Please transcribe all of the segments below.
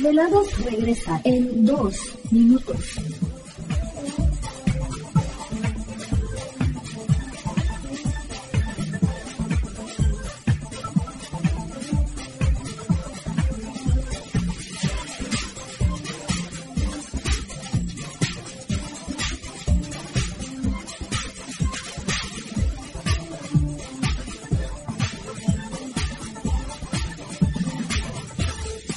Los desvelados regresa en 2 minutos.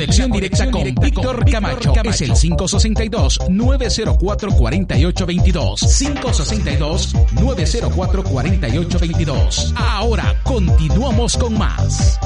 Conexión directa con Víctor Camacho es el 562-904-4822. 562-904-4822. Ahora continuamos con más.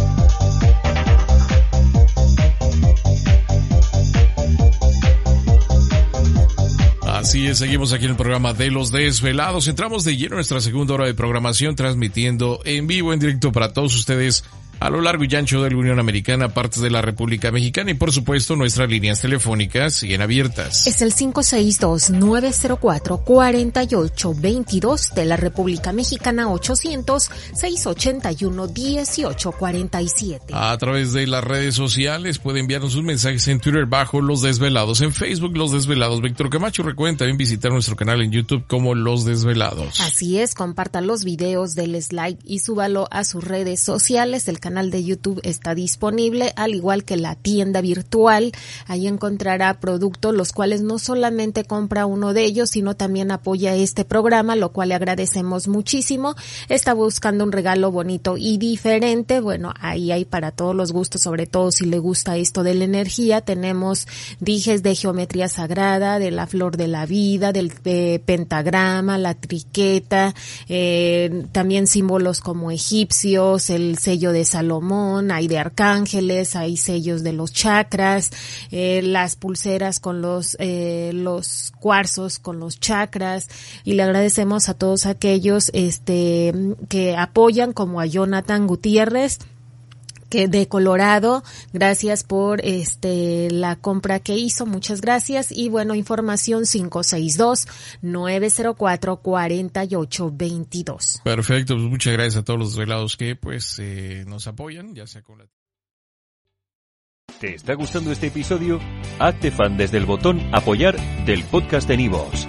Así es, seguimos aquí en el programa de Los Desvelados. Entramos de lleno en nuestra segunda hora de programación, transmitiendo en vivo, en directo para todos ustedes a lo largo y ancho de la Unión Americana, partes de la República Mexicana y por supuesto nuestras líneas telefónicas siguen abiertas. Es el 562-904-4822 de la República Mexicana 800-681-1847. A través de las redes sociales puede enviarnos sus mensajes en Twitter bajo Los Desvelados, en Facebook Los Desvelados. Víctor Camacho, recuerden también visitar nuestro canal en YouTube como Los Desvelados. Así es, comparta los videos, del like y súbalo a sus redes sociales. El canal de YouTube está disponible, al igual que la tienda virtual. Ahí encontrará productos los cuales no solamente compra uno de ellos, sino también apoya este programa, lo cual le agradecemos muchísimo. Está buscando un regalo bonito y diferente. Bueno, ahí hay para todos los gustos, sobre todo si le gusta esto de la energía. Tenemos dijes de geometría sagrada, de la flor de la vida, del de pentagrama, la triqueta, eh, también símbolos como egipcios, el sello de Salomón, hay de arcángeles, hay sellos de los chakras, eh, las pulseras con los, eh, los cuarzos con los chakras. Y le agradecemos a todos aquellos este, que apoyan como a Jonathan Gutiérrez que de Colorado. Gracias por este la compra que hizo. Muchas gracias. Y bueno, información 562-904-4822. Perfecto, pues muchas gracias a todos los desvelados que pues eh, nos apoyan, ya sea con la... ¿Te está gustando este episodio? Hazte fan desde el botón apoyar del podcast de Nivos.